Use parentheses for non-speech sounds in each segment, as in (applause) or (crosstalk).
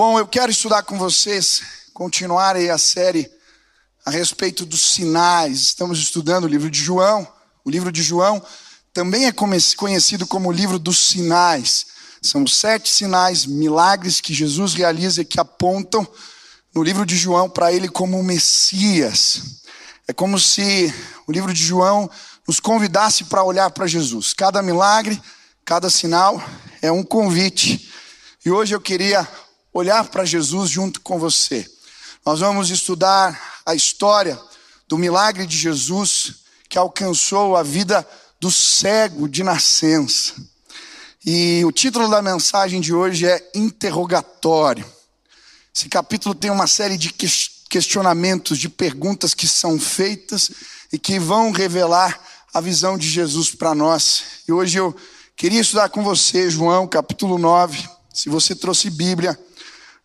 Bom, eu quero estudar com vocês, continuar aí a série a respeito dos sinais. Estamos estudando o livro de João. O livro de João também é conhecido como o livro dos sinais. São sete sinais, milagres que Jesus realiza que apontam no livro de João para ele como o Messias. É como se o livro de João nos convidasse para olhar para Jesus. Cada milagre, cada sinal é um convite. E hoje eu queria olhar para Jesus junto com você. Nós vamos estudar a história do milagre de Jesus que alcançou a vida do cego de nascença. E o título da mensagem de hoje é Interrogatório. Esse capítulo tem uma série de questionamentos, de perguntas que são feitas e que vão revelar a visão de Jesus para nós. E hoje eu queria estudar com você João capítulo 9. Se você trouxe Bíblia,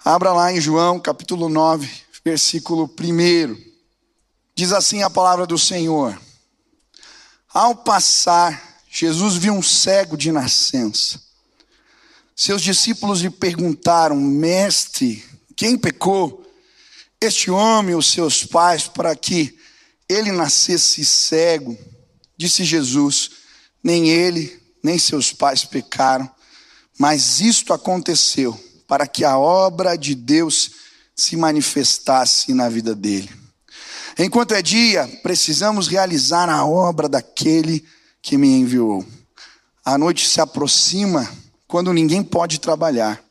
abra lá em João capítulo 9, versículo 1. Diz assim a palavra do Senhor: Ao passar Jesus viu um cego de nascença. Seus discípulos lhe perguntaram: Mestre, quem pecou? Este homem ou seus pais para que ele nascesse cego? Disse Jesus: Nem ele, nem seus pais pecaram, mas isto aconteceu para que a obra de Deus se manifestasse na vida dele. Enquanto é dia, precisamos realizar a obra daquele que me enviou. A noite se aproxima quando ninguém pode trabalhar.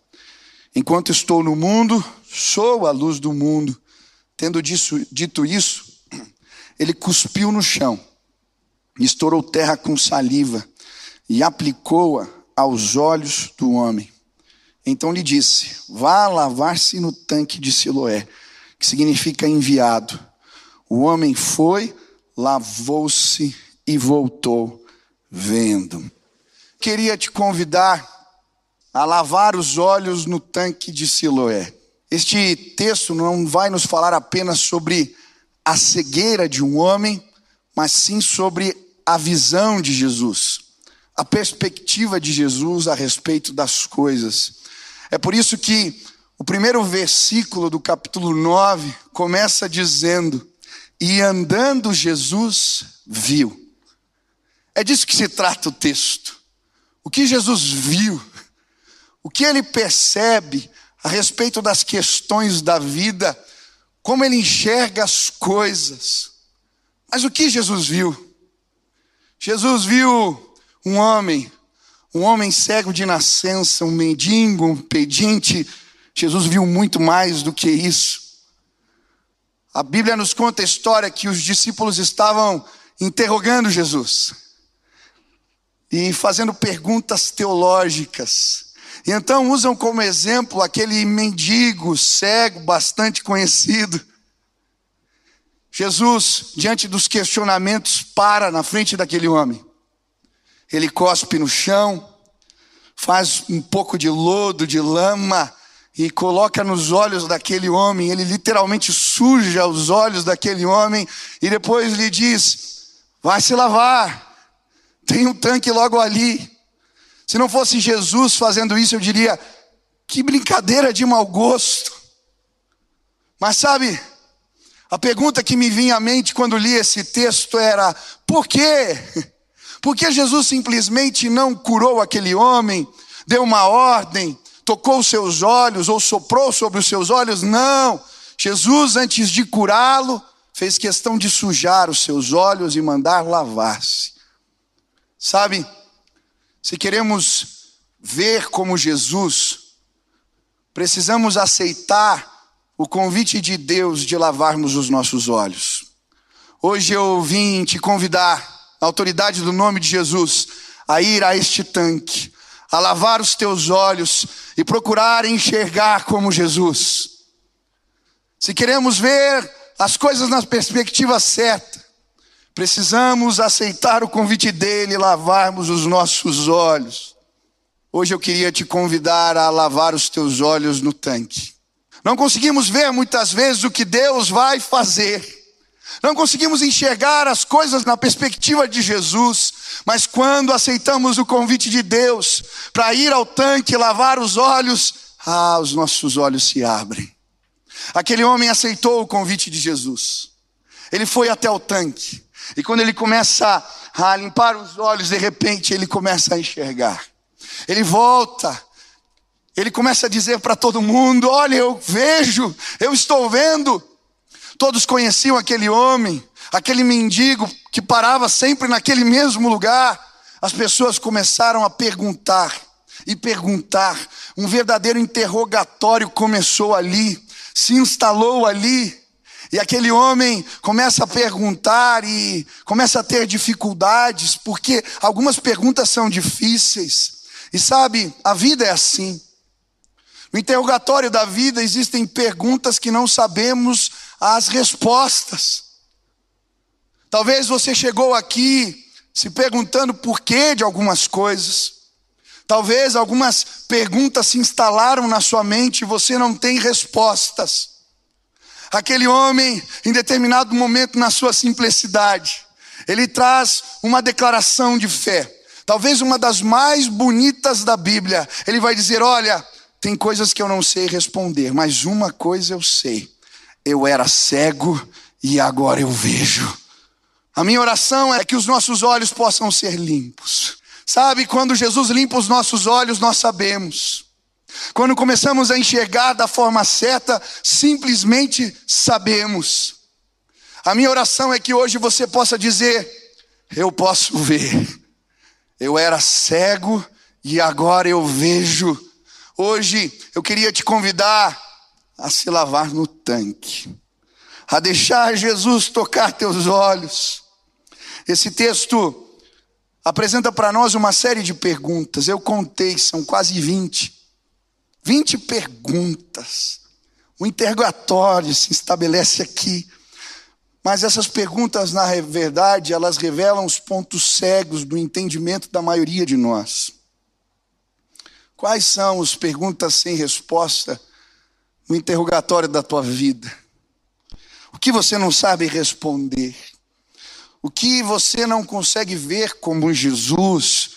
Enquanto estou no mundo, sou a luz do mundo. Tendo disso, dito isso, ele cuspiu no chão, estourou terra com saliva e aplicou-a aos olhos do homem. Então lhe disse: Vá lavar-se no tanque de Siloé, que significa enviado. O homem foi, lavou-se e voltou vendo. Queria te convidar a lavar os olhos no tanque de Siloé. Este texto não vai nos falar apenas sobre a cegueira de um homem, mas sim sobre a visão de Jesus, a perspectiva de Jesus a respeito das coisas. É por isso que o primeiro versículo do capítulo 9 começa dizendo: E andando Jesus viu. É disso que se trata o texto. O que Jesus viu, o que ele percebe a respeito das questões da vida, como ele enxerga as coisas. Mas o que Jesus viu? Jesus viu um homem, um homem cego de nascença, um mendigo, um pedinte. Jesus viu muito mais do que isso. A Bíblia nos conta a história que os discípulos estavam interrogando Jesus e fazendo perguntas teológicas. E então usam como exemplo aquele mendigo cego bastante conhecido. Jesus, diante dos questionamentos, para na frente daquele homem. Ele cospe no chão, faz um pouco de lodo, de lama, e coloca nos olhos daquele homem. Ele literalmente suja os olhos daquele homem, e depois lhe diz: Vai se lavar. Tem um tanque logo ali. Se não fosse Jesus fazendo isso, eu diria: que brincadeira de mau gosto. Mas sabe, a pergunta que me vinha à mente quando li esse texto era: por quê? Por que Jesus simplesmente não curou aquele homem, deu uma ordem, tocou os seus olhos ou soprou sobre os seus olhos? Não. Jesus, antes de curá-lo, fez questão de sujar os seus olhos e mandar lavar-se. Sabe, se queremos ver como Jesus, precisamos aceitar o convite de Deus de lavarmos os nossos olhos. Hoje eu vim te convidar, na autoridade do nome de Jesus, a ir a este tanque, a lavar os teus olhos e procurar enxergar como Jesus. Se queremos ver as coisas na perspectiva certa, Precisamos aceitar o convite dele e lavarmos os nossos olhos. Hoje eu queria te convidar a lavar os teus olhos no tanque. Não conseguimos ver muitas vezes o que Deus vai fazer. Não conseguimos enxergar as coisas na perspectiva de Jesus, mas quando aceitamos o convite de Deus para ir ao tanque lavar os olhos, ah, os nossos olhos se abrem. Aquele homem aceitou o convite de Jesus. Ele foi até o tanque. E quando ele começa a limpar os olhos, de repente ele começa a enxergar. Ele volta. Ele começa a dizer para todo mundo: Olha, eu vejo, eu estou vendo. Todos conheciam aquele homem, aquele mendigo que parava sempre naquele mesmo lugar. As pessoas começaram a perguntar e perguntar. Um verdadeiro interrogatório começou ali, se instalou ali. E aquele homem começa a perguntar e começa a ter dificuldades, porque algumas perguntas são difíceis. E sabe, a vida é assim. No interrogatório da vida existem perguntas que não sabemos as respostas. Talvez você chegou aqui se perguntando por que de algumas coisas. Talvez algumas perguntas se instalaram na sua mente e você não tem respostas. Aquele homem, em determinado momento, na sua simplicidade, ele traz uma declaração de fé, talvez uma das mais bonitas da Bíblia. Ele vai dizer: Olha, tem coisas que eu não sei responder, mas uma coisa eu sei: eu era cego e agora eu vejo. A minha oração é que os nossos olhos possam ser limpos. Sabe, quando Jesus limpa os nossos olhos, nós sabemos. Quando começamos a enxergar da forma certa, simplesmente sabemos. A minha oração é que hoje você possa dizer: Eu posso ver. Eu era cego e agora eu vejo. Hoje eu queria te convidar a se lavar no tanque, a deixar Jesus tocar teus olhos. Esse texto apresenta para nós uma série de perguntas. Eu contei, são quase 20. 20 perguntas. O interrogatório se estabelece aqui. Mas essas perguntas, na verdade, elas revelam os pontos cegos do entendimento da maioria de nós. Quais são as perguntas sem resposta no interrogatório da tua vida? O que você não sabe responder? O que você não consegue ver como Jesus,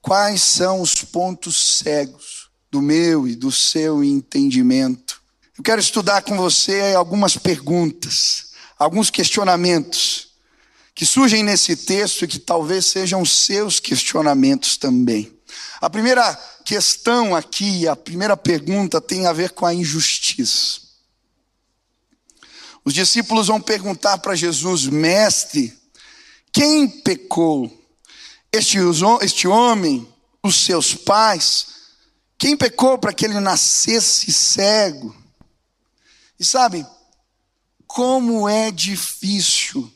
quais são os pontos cegos do meu e do seu entendimento? Eu quero estudar com você algumas perguntas, alguns questionamentos que surgem nesse texto e que talvez sejam seus questionamentos também. A primeira questão aqui, a primeira pergunta tem a ver com a injustiça. Os discípulos vão perguntar para Jesus, mestre, quem pecou? Este, este homem, os seus pais? Quem pecou para que ele nascesse cego? E sabe, como é difícil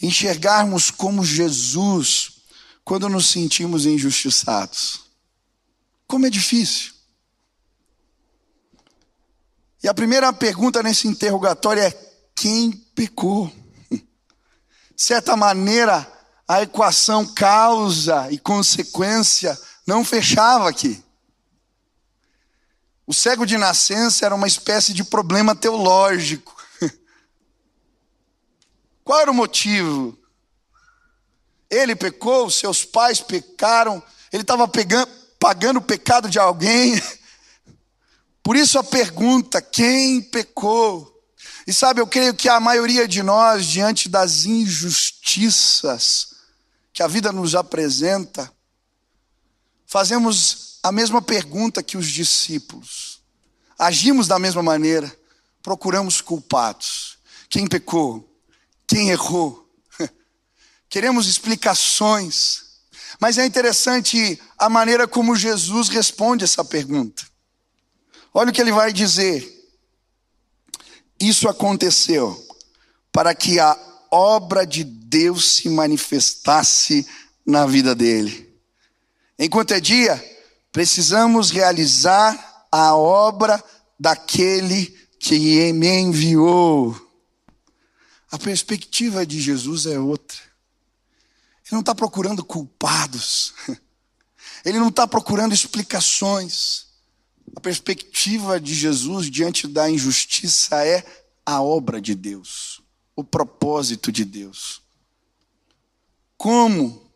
enxergarmos como Jesus quando nos sentimos injustiçados. Como é difícil. E a primeira pergunta nesse interrogatório é: quem pecou? De certa maneira, a equação causa e consequência não fechava aqui. O cego de nascença era uma espécie de problema teológico. (laughs) Qual era o motivo? Ele pecou, seus pais pecaram, ele estava pagando o pecado de alguém. (laughs) Por isso a pergunta: quem pecou? E sabe, eu creio que a maioria de nós, diante das injustiças que a vida nos apresenta, fazemos a mesma pergunta que os discípulos. Agimos da mesma maneira, procuramos culpados. Quem pecou? Quem errou? Queremos explicações. Mas é interessante a maneira como Jesus responde essa pergunta. Olha o que ele vai dizer. Isso aconteceu para que a obra de Deus se manifestasse na vida dele. Enquanto é dia, precisamos realizar a obra daquele que me enviou. A perspectiva de Jesus é outra. Ele não está procurando culpados, (laughs) ele não está procurando explicações. A perspectiva de Jesus diante da injustiça é a obra de Deus, o propósito de Deus. Como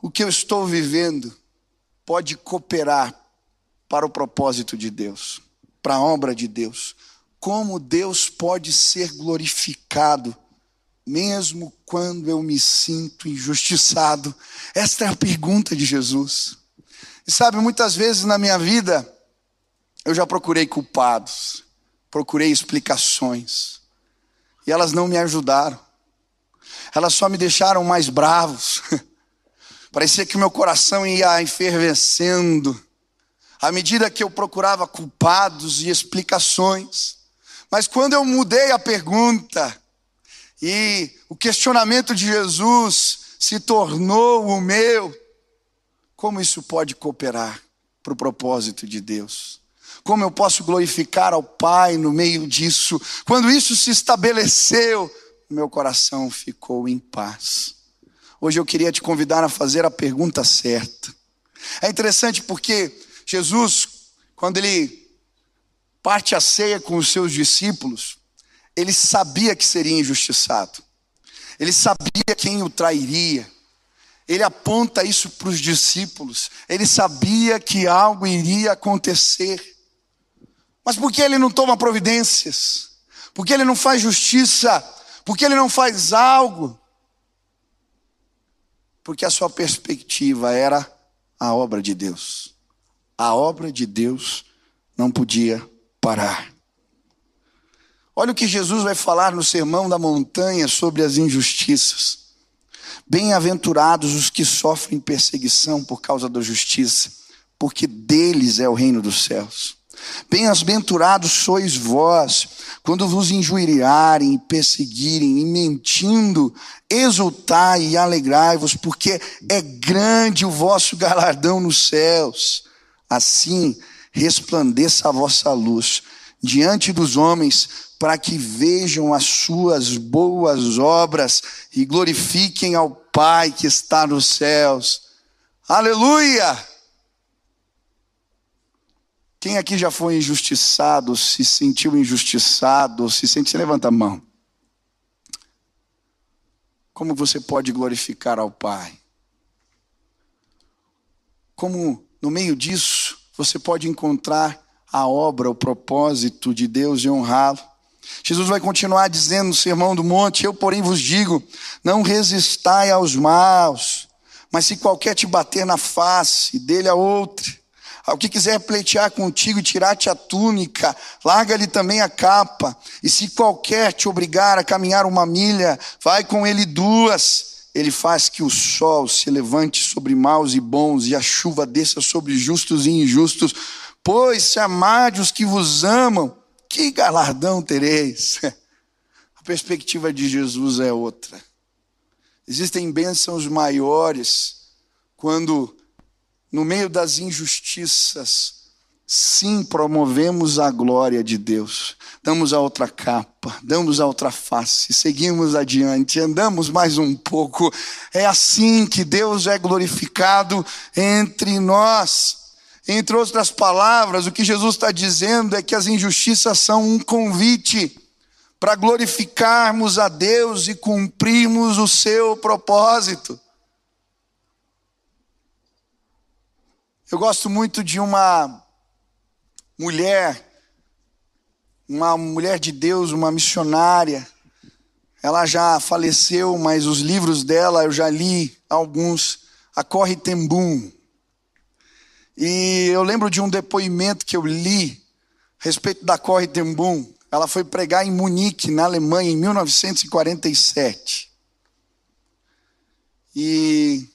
o que eu estou vivendo pode cooperar para o propósito de Deus, para a obra de Deus. Como Deus pode ser glorificado, mesmo quando eu me sinto injustiçado? Esta é a pergunta de Jesus. E sabe, muitas vezes na minha vida, eu já procurei culpados, procurei explicações, e elas não me ajudaram, elas só me deixaram mais bravos. (laughs) Parecia que o meu coração ia enfervescendo, à medida que eu procurava culpados e explicações. Mas quando eu mudei a pergunta e o questionamento de Jesus se tornou o meu, como isso pode cooperar para o propósito de Deus? Como eu posso glorificar ao Pai no meio disso? Quando isso se estabeleceu, meu coração ficou em paz. Hoje eu queria te convidar a fazer a pergunta certa. É interessante porque Jesus, quando ele parte a ceia com os seus discípulos, ele sabia que seria injustiçado. Ele sabia quem o trairia. Ele aponta isso para os discípulos. Ele sabia que algo iria acontecer. Mas por que ele não toma providências? Por que ele não faz justiça? Por que ele não faz algo? Porque a sua perspectiva era a obra de Deus. A obra de Deus não podia parar. Olha o que Jesus vai falar no Sermão da Montanha sobre as injustiças. Bem-aventurados os que sofrem perseguição por causa da justiça, porque deles é o reino dos céus. Bem-aventurados sois vós, quando vos injuriarem e perseguirem, e mentindo, exultai e alegrai-vos, porque é grande o vosso galardão nos céus. Assim resplandeça a vossa luz diante dos homens, para que vejam as suas boas obras e glorifiquem ao Pai que está nos céus. Aleluia! Quem aqui já foi injustiçado, se sentiu injustiçado, se sente, se levanta a mão. Como você pode glorificar ao Pai? Como no meio disso você pode encontrar a obra, o propósito de Deus e honrá-lo? Jesus vai continuar dizendo no Sermão do Monte: Eu, porém, vos digo: não resistai aos maus, mas se qualquer te bater na face, dele a outra. Ao que quiser pleitear contigo e tirar-te a túnica, larga-lhe também a capa. E se qualquer te obrigar a caminhar uma milha, vai com ele duas. Ele faz que o sol se levante sobre maus e bons, e a chuva desça sobre justos e injustos. Pois se amade os que vos amam, que galardão tereis? (laughs) A perspectiva de Jesus é outra. Existem bênçãos maiores quando no meio das injustiças, sim, promovemos a glória de Deus. Damos a outra capa, damos a outra face, seguimos adiante, andamos mais um pouco. É assim que Deus é glorificado entre nós. Entre outras palavras, o que Jesus está dizendo é que as injustiças são um convite para glorificarmos a Deus e cumprirmos o seu propósito. Eu gosto muito de uma mulher, uma mulher de Deus, uma missionária. Ela já faleceu, mas os livros dela eu já li alguns. A Corre Tembum. E eu lembro de um depoimento que eu li a respeito da Corre Tembum. Ela foi pregar em Munique, na Alemanha, em 1947. E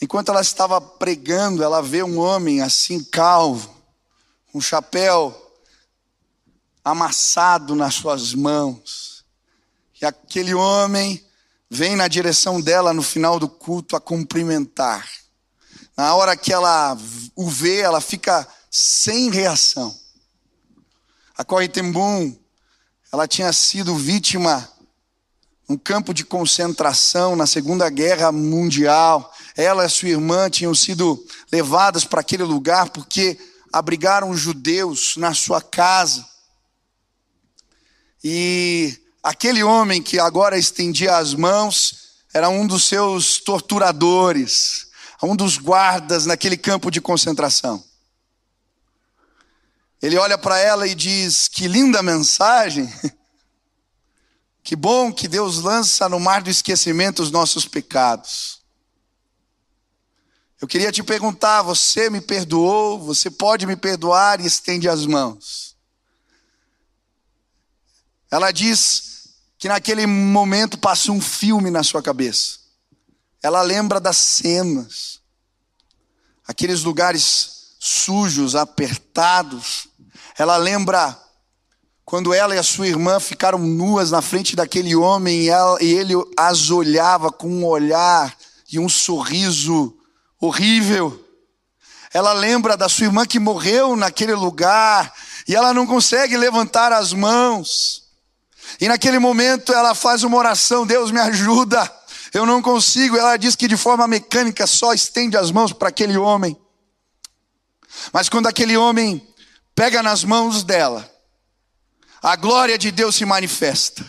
Enquanto ela estava pregando, ela vê um homem assim calvo, um chapéu amassado nas suas mãos. E aquele homem vem na direção dela no final do culto a cumprimentar. Na hora que ela o vê, ela fica sem reação. A Corrie Tembum, ela tinha sido vítima um campo de concentração na Segunda Guerra Mundial. Ela e sua irmã tinham sido levadas para aquele lugar porque abrigaram judeus na sua casa. E aquele homem que agora estendia as mãos era um dos seus torturadores, um dos guardas naquele campo de concentração. Ele olha para ela e diz: Que linda mensagem. Que bom que Deus lança no mar do esquecimento os nossos pecados. Eu queria te perguntar: você me perdoou? Você pode me perdoar e estende as mãos. Ela diz que naquele momento passa um filme na sua cabeça. Ela lembra das cenas, aqueles lugares sujos, apertados. Ela lembra quando ela e a sua irmã ficaram nuas na frente daquele homem e, ela, e ele as olhava com um olhar e um sorriso horrível. Ela lembra da sua irmã que morreu naquele lugar e ela não consegue levantar as mãos. E naquele momento ela faz uma oração: Deus me ajuda, eu não consigo. Ela diz que de forma mecânica só estende as mãos para aquele homem. Mas quando aquele homem pega nas mãos dela, a glória de Deus se manifesta.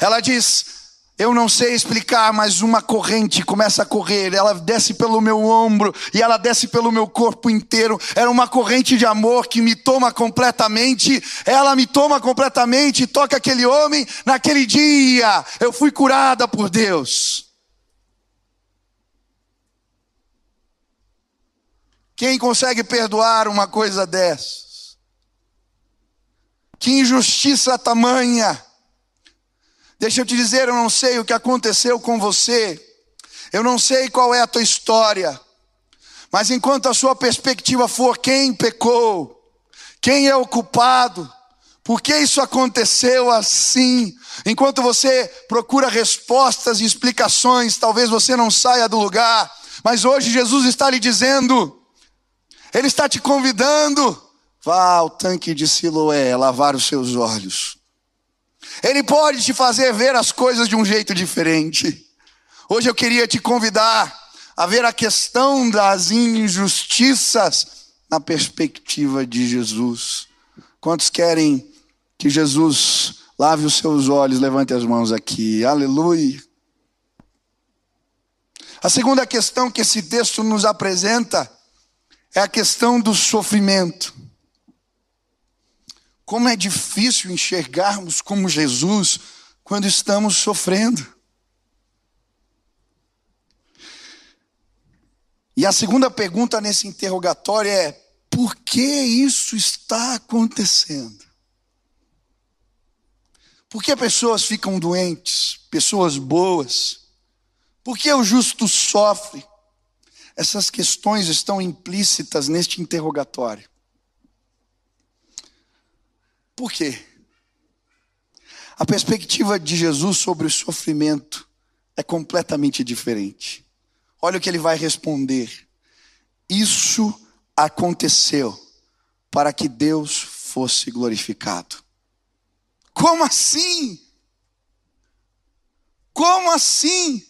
Ela diz: Eu não sei explicar, mas uma corrente começa a correr, ela desce pelo meu ombro e ela desce pelo meu corpo inteiro. Era uma corrente de amor que me toma completamente. Ela me toma completamente, toca aquele homem. Naquele dia, eu fui curada por Deus. Quem consegue perdoar uma coisa dessa? Que injustiça tamanha! Deixa eu te dizer, eu não sei o que aconteceu com você, eu não sei qual é a tua história, mas enquanto a sua perspectiva for quem pecou, quem é o culpado, por que isso aconteceu assim? Enquanto você procura respostas e explicações, talvez você não saia do lugar, mas hoje Jesus está lhe dizendo, Ele está te convidando Vá ao tanque de Siloé lavar os seus olhos. Ele pode te fazer ver as coisas de um jeito diferente. Hoje eu queria te convidar a ver a questão das injustiças na perspectiva de Jesus. Quantos querem que Jesus lave os seus olhos? Levante as mãos aqui. Aleluia. A segunda questão que esse texto nos apresenta é a questão do sofrimento. Como é difícil enxergarmos como Jesus quando estamos sofrendo. E a segunda pergunta nesse interrogatório é: por que isso está acontecendo? Por que pessoas ficam doentes, pessoas boas? Por que o justo sofre? Essas questões estão implícitas neste interrogatório. Por quê? A perspectiva de Jesus sobre o sofrimento é completamente diferente. Olha o que ele vai responder. Isso aconteceu para que Deus fosse glorificado. Como assim? Como assim?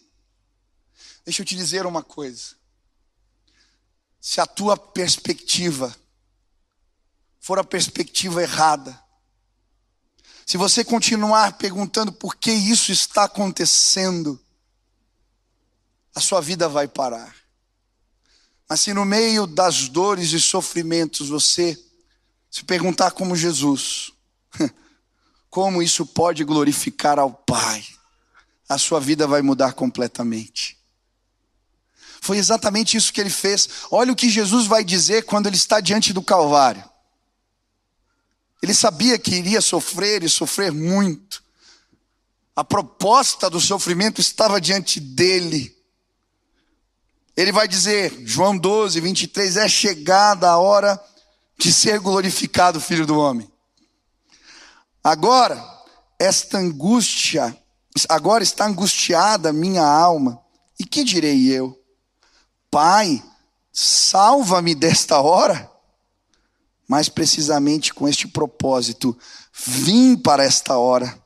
Deixa eu te dizer uma coisa. Se a tua perspectiva for a perspectiva errada, se você continuar perguntando por que isso está acontecendo, a sua vida vai parar. Mas se no meio das dores e sofrimentos você se perguntar como Jesus, (laughs) como isso pode glorificar ao Pai, a sua vida vai mudar completamente. Foi exatamente isso que ele fez. Olha o que Jesus vai dizer quando ele está diante do Calvário. Ele sabia que iria sofrer e sofrer muito. A proposta do sofrimento estava diante dele. Ele vai dizer, João 12, 23, é chegada a hora de ser glorificado o Filho do Homem. Agora, esta angústia, agora está angustiada minha alma. E que direi eu? Pai, salva-me desta hora mais precisamente com este propósito: vim para esta hora.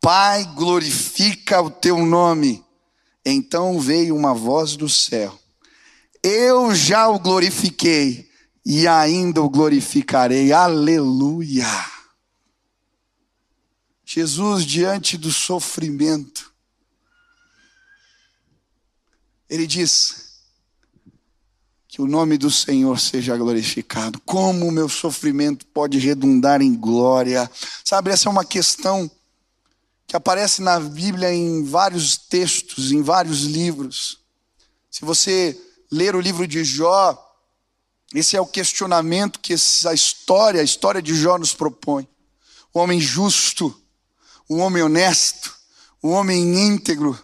Pai, glorifica o teu nome. Então veio uma voz do céu: Eu já o glorifiquei e ainda o glorificarei. Aleluia. Jesus, diante do sofrimento, ele diz: Que o nome do Senhor seja glorificado. Como o meu sofrimento pode redundar em glória? Sabe, essa é uma questão que aparece na Bíblia em vários textos, em vários livros. Se você ler o livro de Jó, esse é o questionamento que a história, a história de Jó nos propõe. O homem justo, o homem honesto, o homem íntegro,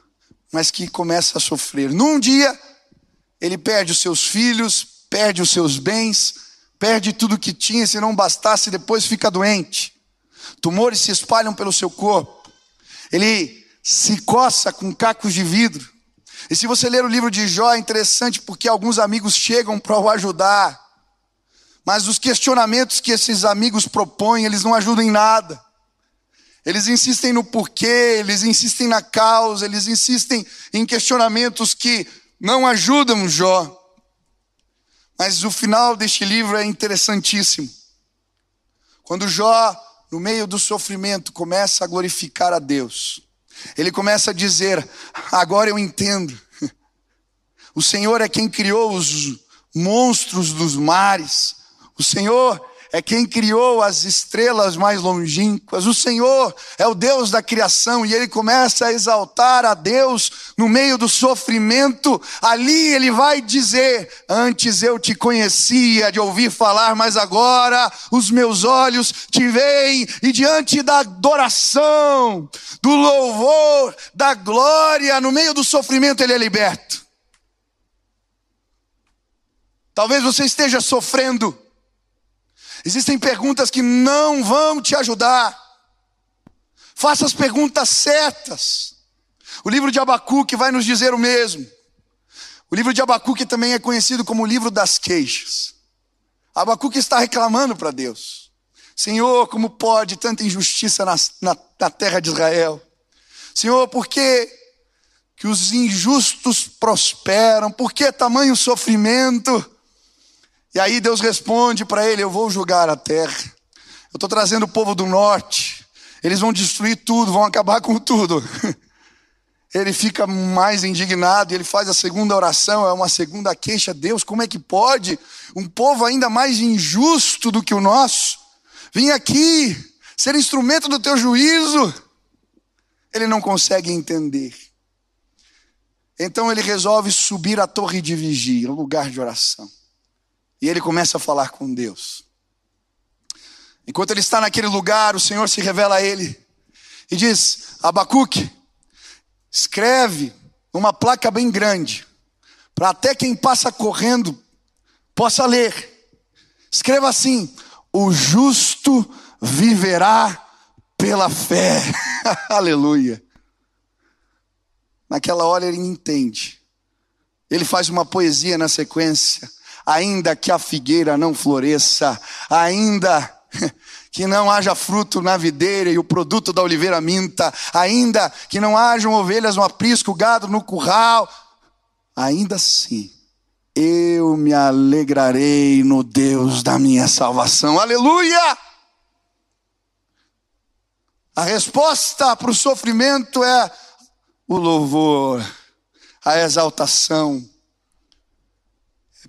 mas que começa a sofrer. Num dia, ele perde os seus filhos, perde os seus bens, perde tudo que tinha, se não bastasse, depois fica doente. Tumores se espalham pelo seu corpo. Ele se coça com cacos de vidro. E se você ler o livro de Jó, é interessante porque alguns amigos chegam para o ajudar. Mas os questionamentos que esses amigos propõem, eles não ajudam em nada. Eles insistem no porquê, eles insistem na causa, eles insistem em questionamentos que não ajudam Jó. Mas o final deste livro é interessantíssimo. Quando Jó, no meio do sofrimento, começa a glorificar a Deus, ele começa a dizer: Agora eu entendo. O Senhor é quem criou os monstros dos mares. O Senhor é quem criou as estrelas mais longínquas. O Senhor é o Deus da criação e ele começa a exaltar a Deus no meio do sofrimento. Ali ele vai dizer: Antes eu te conhecia de ouvir falar, mas agora os meus olhos te veem e diante da adoração, do louvor, da glória, no meio do sofrimento ele é liberto. Talvez você esteja sofrendo Existem perguntas que não vão te ajudar. Faça as perguntas certas. O livro de Abacuque vai nos dizer o mesmo. O livro de Abacuque também é conhecido como o livro das queixas. Abacuque está reclamando para Deus: Senhor, como pode tanta injustiça na, na, na terra de Israel? Senhor, por que, que os injustos prosperam? Por que tamanho sofrimento? E aí Deus responde para ele: Eu vou julgar a terra. Eu estou trazendo o povo do norte. Eles vão destruir tudo, vão acabar com tudo. (laughs) Ele fica mais indignado ele faz a segunda oração, é uma segunda queixa. Deus, como é que pode um povo ainda mais injusto do que o nosso vir aqui ser instrumento do teu juízo? Ele não consegue entender. Então ele resolve subir a torre de vigia, lugar de oração. E ele começa a falar com Deus. Enquanto ele está naquele lugar, o Senhor se revela a ele e diz: Abacuque, escreve uma placa bem grande, para até quem passa correndo possa ler. Escreva assim: O justo viverá pela fé. (laughs) Aleluia. Naquela hora ele entende. Ele faz uma poesia na sequência ainda que a figueira não floresça, ainda (laughs) que não haja fruto na videira e o produto da oliveira minta, ainda que não hajam ovelhas no aprisco, gado no curral, ainda assim eu me alegrarei no Deus da minha salvação. Aleluia! A resposta para o sofrimento é o louvor, a exaltação,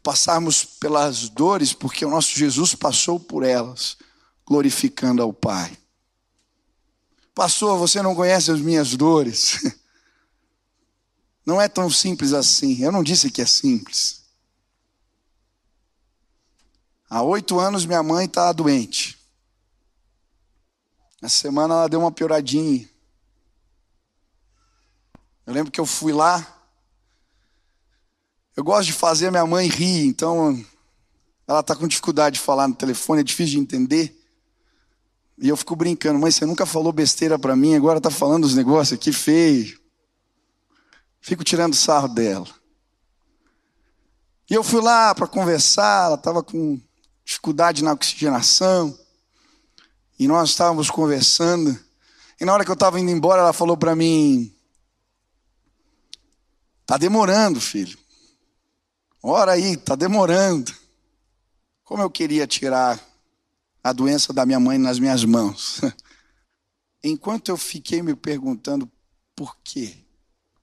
passarmos pelas dores, porque o nosso Jesus passou por elas, glorificando ao Pai. Pastor, você não conhece as minhas dores. (laughs) Não é tão simples assim. Eu não disse que é simples. Há oito anos minha mãe está doente. Essa semana ela deu uma pioradinha. Eu lembro que eu fui lá, eu gosto de fazer a minha mãe rir, então ela está com dificuldade de falar no telefone, é difícil de entender. E eu fico brincando, mãe, você nunca falou besteira para mim, agora está falando os negócios aqui feio. Fico tirando sarro dela. E eu fui lá para conversar, ela estava com dificuldade na oxigenação. E nós estávamos conversando. E na hora que eu estava indo embora, ela falou para mim: Tá demorando, filho. Ora aí, está demorando. Como eu queria tirar a doença da minha mãe nas minhas mãos. (laughs) Enquanto eu fiquei me perguntando por quê,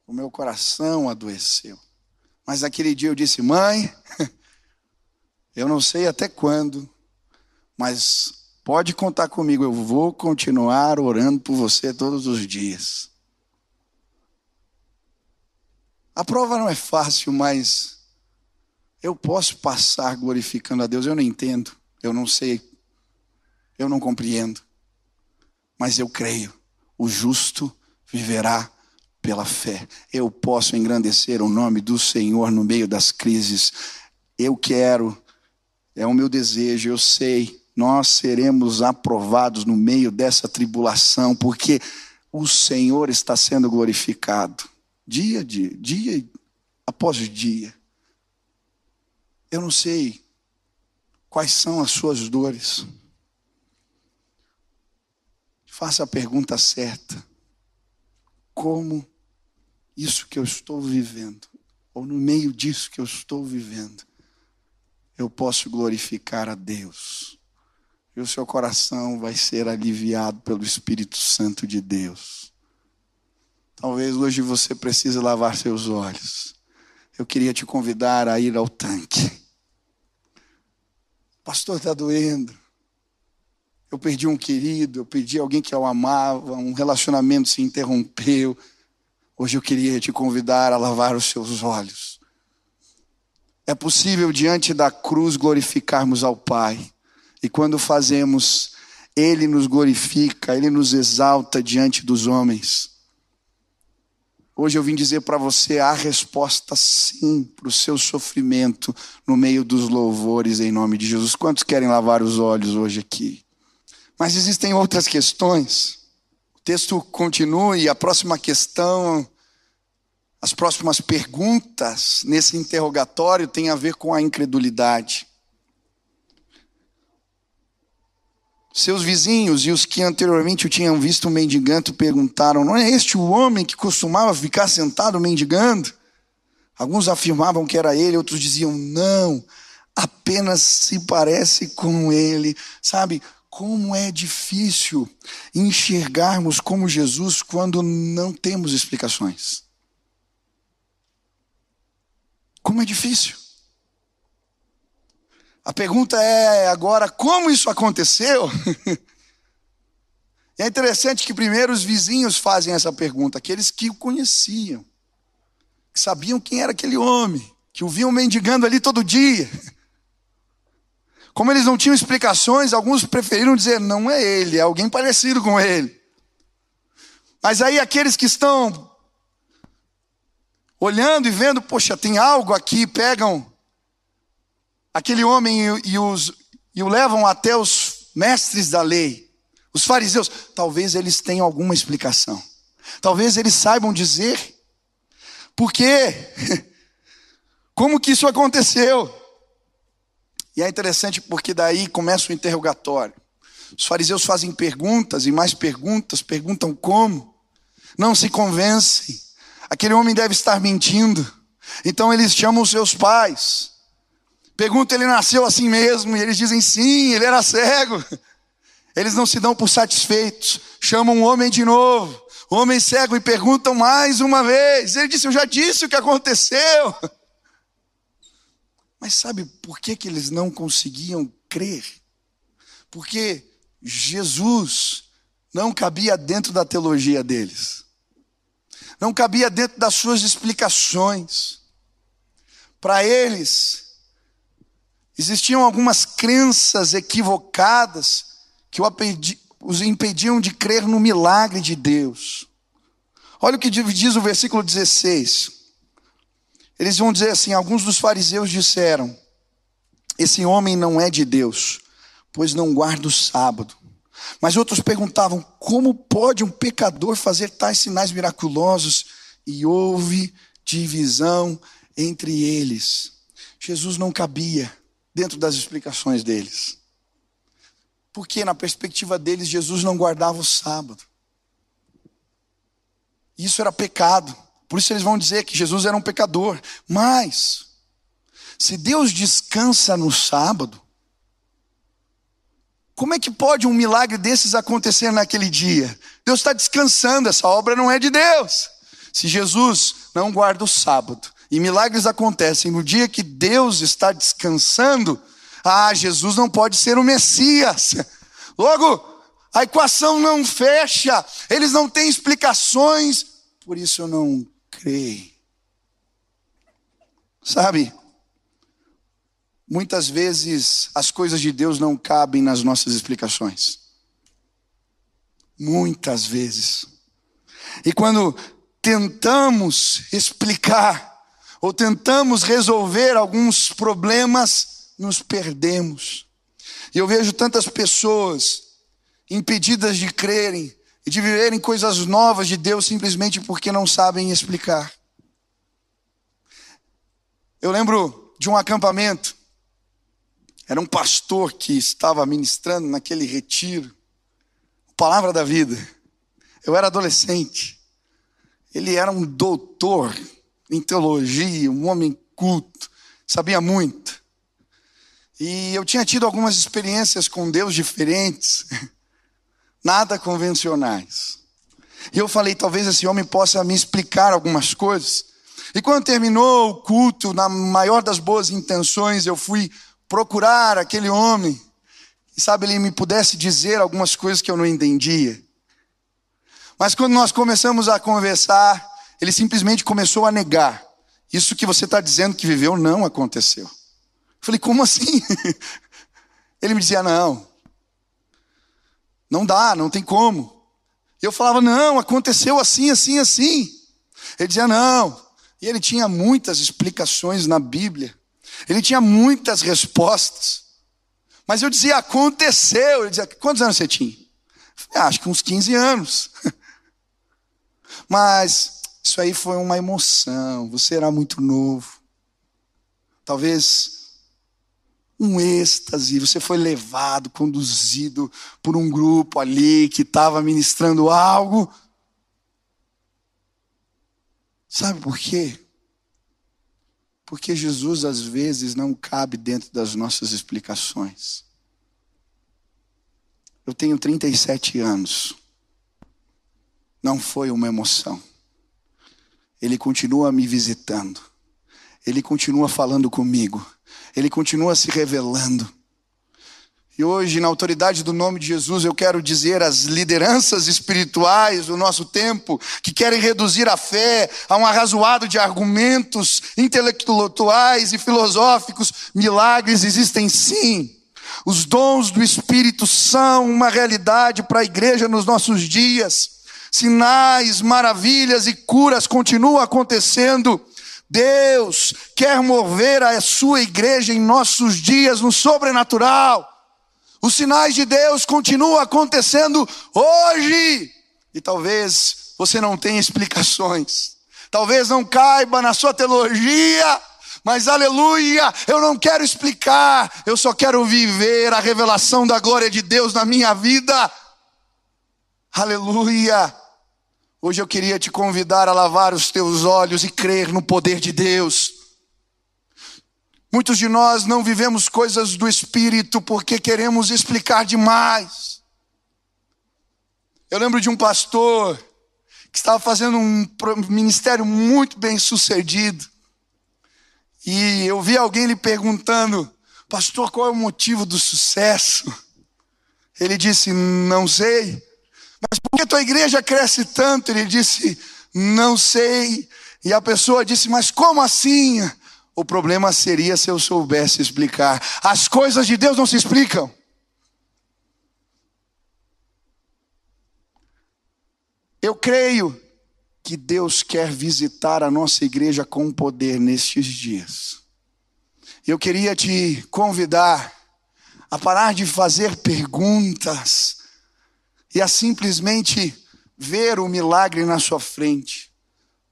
o meu coração adoeceu. Mas naquele dia eu disse: Mãe, (laughs) Eu não sei até quando, mas pode contar comigo, eu vou continuar orando por você todos os dias. A prova não é fácil, mas eu posso passar glorificando a Deus. Eu não entendo, eu não sei, eu não compreendo, mas eu creio. O justo viverá pela fé. Eu posso engrandecer o nome do Senhor no meio das crises. Eu quero, é o meu desejo, eu sei, nós seremos aprovados no meio dessa tribulação, porque o Senhor está sendo glorificado dia dia, dia após dia. Eu não sei quais são as suas dores. Faça a pergunta certa. Como isso que eu estou vivendo, ou no meio disso que eu estou vivendo, eu posso glorificar a Deus? E o seu coração vai ser aliviado pelo Espírito Santo de Deus. Talvez hoje você precise lavar seus olhos. Eu queria te convidar a ir ao tanque. Pastor, está doendo. Eu perdi um querido, eu perdi alguém que eu amava, um relacionamento se interrompeu. Hoje eu queria te convidar a lavar os seus olhos. É possível, diante da cruz, glorificarmos ao Pai. E quando fazemos, Ele nos glorifica, Ele nos exalta diante dos homens. Hoje eu vim dizer para você a resposta sim para o seu sofrimento no meio dos louvores em nome de Jesus. Quantos querem lavar os olhos hoje aqui? Mas existem outras questões. O texto continua e a próxima questão, as próximas perguntas nesse interrogatório tem a ver com a incredulidade. Seus vizinhos e os que anteriormente o tinham visto mendigando perguntaram: Não é este o homem que costumava ficar sentado mendigando? Alguns afirmavam que era ele, outros diziam: Não, apenas se parece com ele. Sabe, como é difícil enxergarmos como Jesus quando não temos explicações. Como é difícil. A pergunta é agora: como isso aconteceu? (laughs) é interessante que primeiro os vizinhos fazem essa pergunta, aqueles que o conheciam, que sabiam quem era aquele homem, que o viam mendigando ali todo dia. (laughs) Como eles não tinham explicações, alguns preferiram dizer: não é ele, é alguém parecido com ele. Mas aí aqueles que estão olhando e vendo, poxa, tem algo aqui, pegam aquele homem e, os, e o levam até os mestres da lei, os fariseus. Talvez eles tenham alguma explicação. Talvez eles saibam dizer por quê, (laughs) como que isso aconteceu. E é interessante porque daí começa o interrogatório. Os fariseus fazem perguntas e mais perguntas, perguntam como. Não se convencem. Aquele homem deve estar mentindo. Então eles chamam os seus pais. Perguntam, ele nasceu assim mesmo? E eles dizem sim, ele era cego. Eles não se dão por satisfeitos. Chamam o homem de novo. O homem cego e perguntam mais uma vez. Ele disse: Eu já disse o que aconteceu. Mas sabe por que, que eles não conseguiam crer? Porque Jesus não cabia dentro da teologia deles, não cabia dentro das suas explicações. Para eles, existiam algumas crenças equivocadas que os impediam de crer no milagre de Deus. Olha o que diz o versículo 16. Eles vão dizer assim: alguns dos fariseus disseram: Esse homem não é de Deus, pois não guarda o sábado. Mas outros perguntavam: Como pode um pecador fazer tais sinais miraculosos? E houve divisão entre eles. Jesus não cabia dentro das explicações deles. Porque, na perspectiva deles, Jesus não guardava o sábado. Isso era pecado. Por isso eles vão dizer que Jesus era um pecador. Mas, se Deus descansa no sábado, como é que pode um milagre desses acontecer naquele dia? Deus está descansando, essa obra não é de Deus. Se Jesus não guarda o sábado e milagres acontecem no dia que Deus está descansando, Ah, Jesus não pode ser o Messias. (laughs) Logo, a equação não fecha, eles não têm explicações, por isso eu não creio. Sabe, muitas vezes as coisas de Deus não cabem nas nossas explicações. Muitas vezes. E quando tentamos explicar, ou tentamos resolver alguns problemas, nos perdemos. E eu vejo tantas pessoas impedidas de crerem e de viverem coisas novas de Deus simplesmente porque não sabem explicar. Eu lembro de um acampamento, era um pastor que estava ministrando naquele retiro, Palavra da Vida. Eu era adolescente, ele era um doutor em teologia, um homem culto, sabia muito. E eu tinha tido algumas experiências com Deus diferentes, (laughs) nada convencionais. E eu falei, talvez esse homem possa me explicar algumas coisas. E quando terminou o culto, na maior das boas intenções, eu fui procurar aquele homem. E sabe, ele me pudesse dizer algumas coisas que eu não entendia. Mas quando nós começamos a conversar, ele simplesmente começou a negar. Isso que você está dizendo que viveu não aconteceu. Eu falei, como assim? (laughs) Ele me dizia, não, não dá, não tem como. Eu falava, não, aconteceu assim, assim, assim. Ele dizia, não. E ele tinha muitas explicações na Bíblia. Ele tinha muitas respostas. Mas eu dizia, aconteceu. Ele dizia, quantos anos você tinha? Eu falei, ah, acho que uns 15 anos. (laughs) Mas isso aí foi uma emoção. Você era muito novo. Talvez um êxtase. Você foi levado, conduzido por um grupo ali que estava ministrando algo. Sabe por quê? Porque Jesus às vezes não cabe dentro das nossas explicações. Eu tenho 37 anos. Não foi uma emoção. Ele continua me visitando. Ele continua falando comigo. Ele continua se revelando. E hoje, na autoridade do nome de Jesus, eu quero dizer às lideranças espirituais do nosso tempo, que querem reduzir a fé a um arrazoado de argumentos intelectuais e filosóficos, milagres existem sim. Os dons do Espírito são uma realidade para a igreja nos nossos dias sinais, maravilhas e curas continuam acontecendo. Deus quer mover a sua igreja em nossos dias no sobrenatural. Os sinais de Deus continuam acontecendo hoje. E talvez você não tenha explicações. Talvez não caiba na sua teologia. Mas aleluia, eu não quero explicar, eu só quero viver a revelação da glória de Deus na minha vida. Aleluia. Hoje eu queria te convidar a lavar os teus olhos e crer no poder de Deus. Muitos de nós não vivemos coisas do Espírito porque queremos explicar demais. Eu lembro de um pastor que estava fazendo um ministério muito bem sucedido. E eu vi alguém lhe perguntando, pastor, qual é o motivo do sucesso? Ele disse, não sei. Mas por que tua igreja cresce tanto? Ele disse, não sei. E a pessoa disse, mas como assim? O problema seria se eu soubesse explicar. As coisas de Deus não se explicam. Eu creio que Deus quer visitar a nossa igreja com poder nestes dias. Eu queria te convidar a parar de fazer perguntas e a simplesmente ver o milagre na sua frente.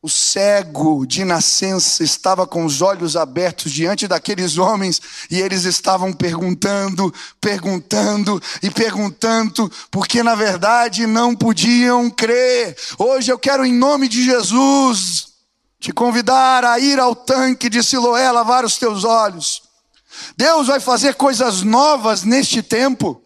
O cego de nascença estava com os olhos abertos diante daqueles homens e eles estavam perguntando, perguntando e perguntando, porque na verdade não podiam crer. Hoje eu quero, em nome de Jesus, te convidar a ir ao tanque de Siloé lavar os teus olhos. Deus vai fazer coisas novas neste tempo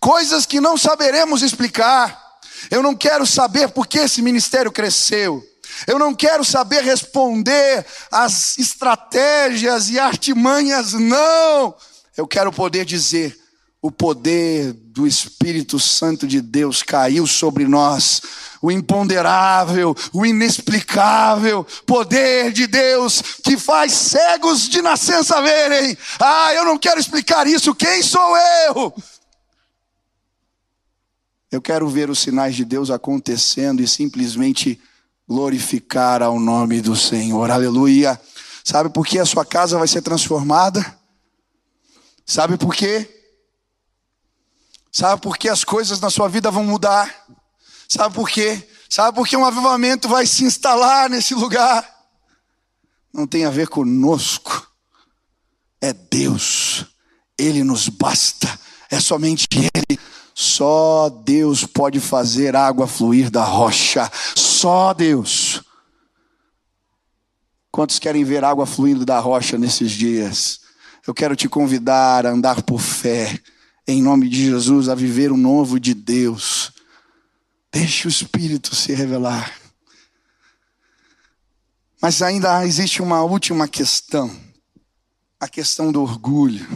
coisas que não saberemos explicar. Eu não quero saber por que esse ministério cresceu. Eu não quero saber responder às estratégias e artimanhas, não. eu quero poder dizer: o poder do Espírito Santo de Deus caiu sobre nós. O imponderável, o inexplicável poder de Deus que faz cegos de nascença verem. Ah, eu não quero explicar isso. Quem sou eu? Eu quero ver os sinais de Deus acontecendo e simplesmente glorificar ao nome do Senhor. Aleluia. Sabe por que a sua casa vai ser transformada? Sabe por quê? Sabe por que as coisas na sua vida vão mudar? Sabe por quê? Sabe por que um avivamento vai se instalar nesse lugar? Não tem a ver conosco, é Deus, Ele nos basta, é somente Ele. Só Deus pode fazer água fluir da rocha, só Deus. Quantos querem ver água fluindo da rocha nesses dias? Eu quero te convidar a andar por fé, em nome de Jesus, a viver o novo de Deus. Deixe o Espírito se revelar. Mas ainda existe uma última questão, a questão do orgulho.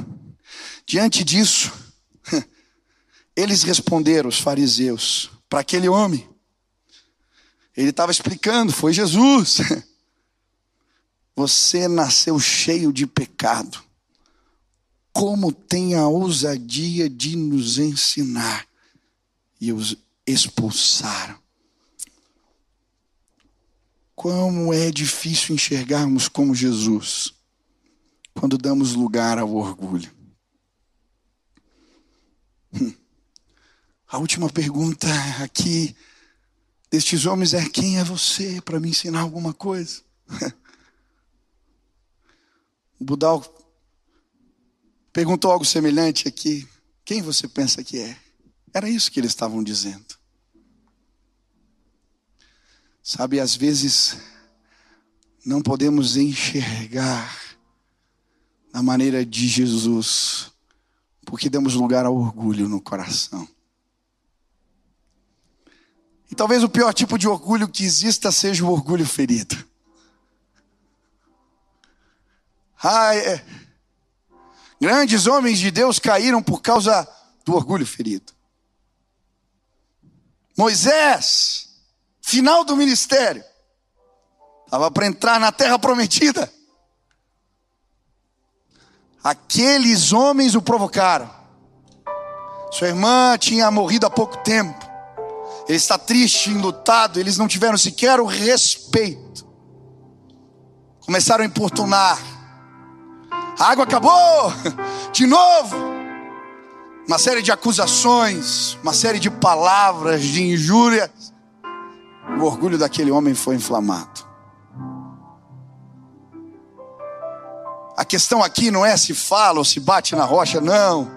Diante disso, eles responderam, os fariseus, para aquele homem. Ele estava explicando, foi Jesus. (laughs) Você nasceu cheio de pecado como tem a ousadia de nos ensinar. E os expulsaram. Como é difícil enxergarmos como Jesus quando damos lugar ao orgulho. Hum. (laughs) A última pergunta aqui destes homens é: quem é você para me ensinar alguma coisa? O (laughs) Budal perguntou algo semelhante aqui. Quem você pensa que é? Era isso que eles estavam dizendo. Sabe, às vezes não podemos enxergar na maneira de Jesus, porque demos lugar ao orgulho no coração. E talvez o pior tipo de orgulho que exista seja o orgulho ferido. Ah, é Grandes homens de Deus caíram por causa do orgulho ferido. Moisés, final do ministério, estava para entrar na terra prometida. Aqueles homens o provocaram. Sua irmã tinha morrido há pouco tempo. Ele está triste, enlutado. Eles não tiveram sequer o respeito. Começaram a importunar a água acabou, (laughs) de novo. Uma série de acusações, uma série de palavras, de injúrias. O orgulho daquele homem foi inflamado. A questão aqui não é se fala ou se bate na rocha, não.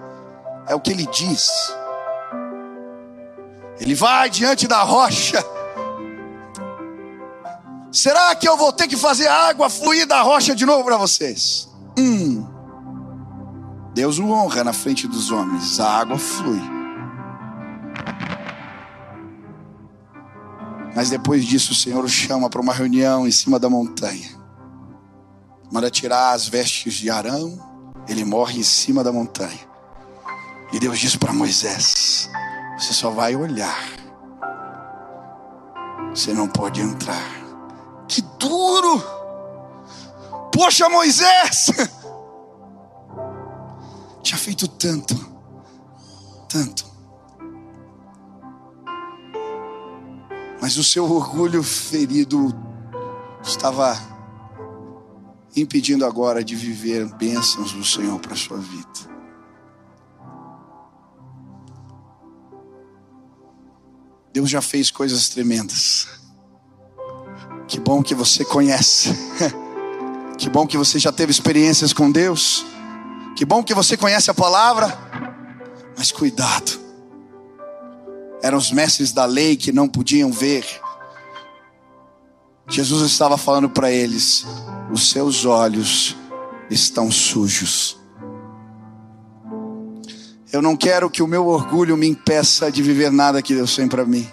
É o que ele diz. Ele vai diante da rocha. Será que eu vou ter que fazer água fluir da rocha de novo para vocês? Hum. Deus o honra na frente dos homens, a água flui. Mas depois disso, o Senhor o chama para uma reunião em cima da montanha. Manda tirar as vestes de Arão, ele morre em cima da montanha. E Deus diz para Moisés: Você só vai olhar, você não pode entrar. Que duro! Poxa, Moisés! (laughs) Tinha feito tanto, tanto. Mas o seu orgulho ferido estava impedindo agora de viver bênçãos do Senhor para sua vida. Deus já fez coisas tremendas. Que bom que você conhece. (laughs) Que bom que você já teve experiências com Deus. Que bom que você conhece a palavra. Mas cuidado. Eram os mestres da lei que não podiam ver. Jesus estava falando para eles: os seus olhos estão sujos. Eu não quero que o meu orgulho me impeça de viver nada que Deus tem para mim.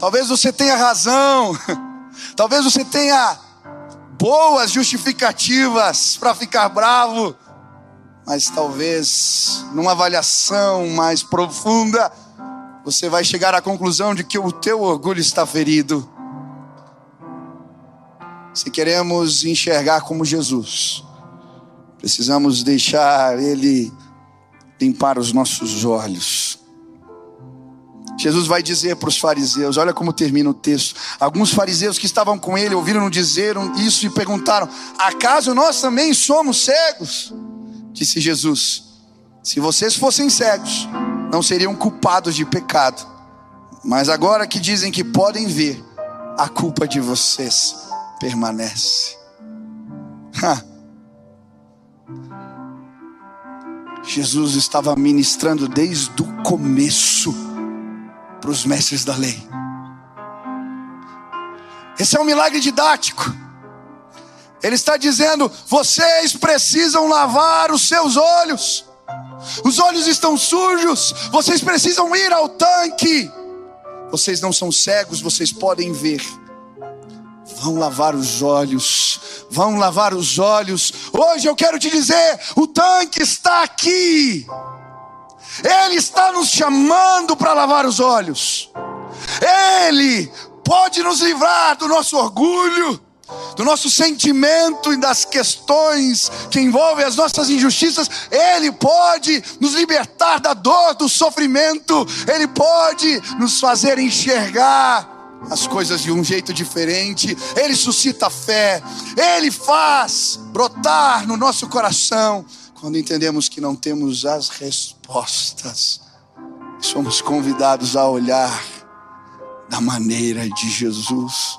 Talvez você tenha razão. (laughs) Talvez você tenha boas justificativas para ficar bravo, mas talvez numa avaliação mais profunda, você vai chegar à conclusão de que o teu orgulho está ferido. Se queremos enxergar como Jesus, precisamos deixar Ele limpar os nossos olhos. Jesus vai dizer para os fariseus, olha como termina o texto. Alguns fariseus que estavam com ele ouviram dizer isso e perguntaram: Acaso nós também somos cegos? Disse Jesus: Se vocês fossem cegos, não seriam culpados de pecado. Mas agora que dizem que podem ver, a culpa de vocês permanece. Jesus estava ministrando desde o começo para os mestres da lei. Esse é um milagre didático. Ele está dizendo: vocês precisam lavar os seus olhos. Os olhos estão sujos, vocês precisam ir ao tanque. Vocês não são cegos, vocês podem ver. Vão lavar os olhos, vão lavar os olhos. Hoje eu quero te dizer: o tanque está aqui. Ele está nos chamando para lavar os olhos. Ele pode nos livrar do nosso orgulho, do nosso sentimento e das questões que envolvem as nossas injustiças. Ele pode nos libertar da dor, do sofrimento. Ele pode nos fazer enxergar as coisas de um jeito diferente. Ele suscita fé. Ele faz brotar no nosso coração quando entendemos que não temos as respostas, somos convidados a olhar da maneira de Jesus.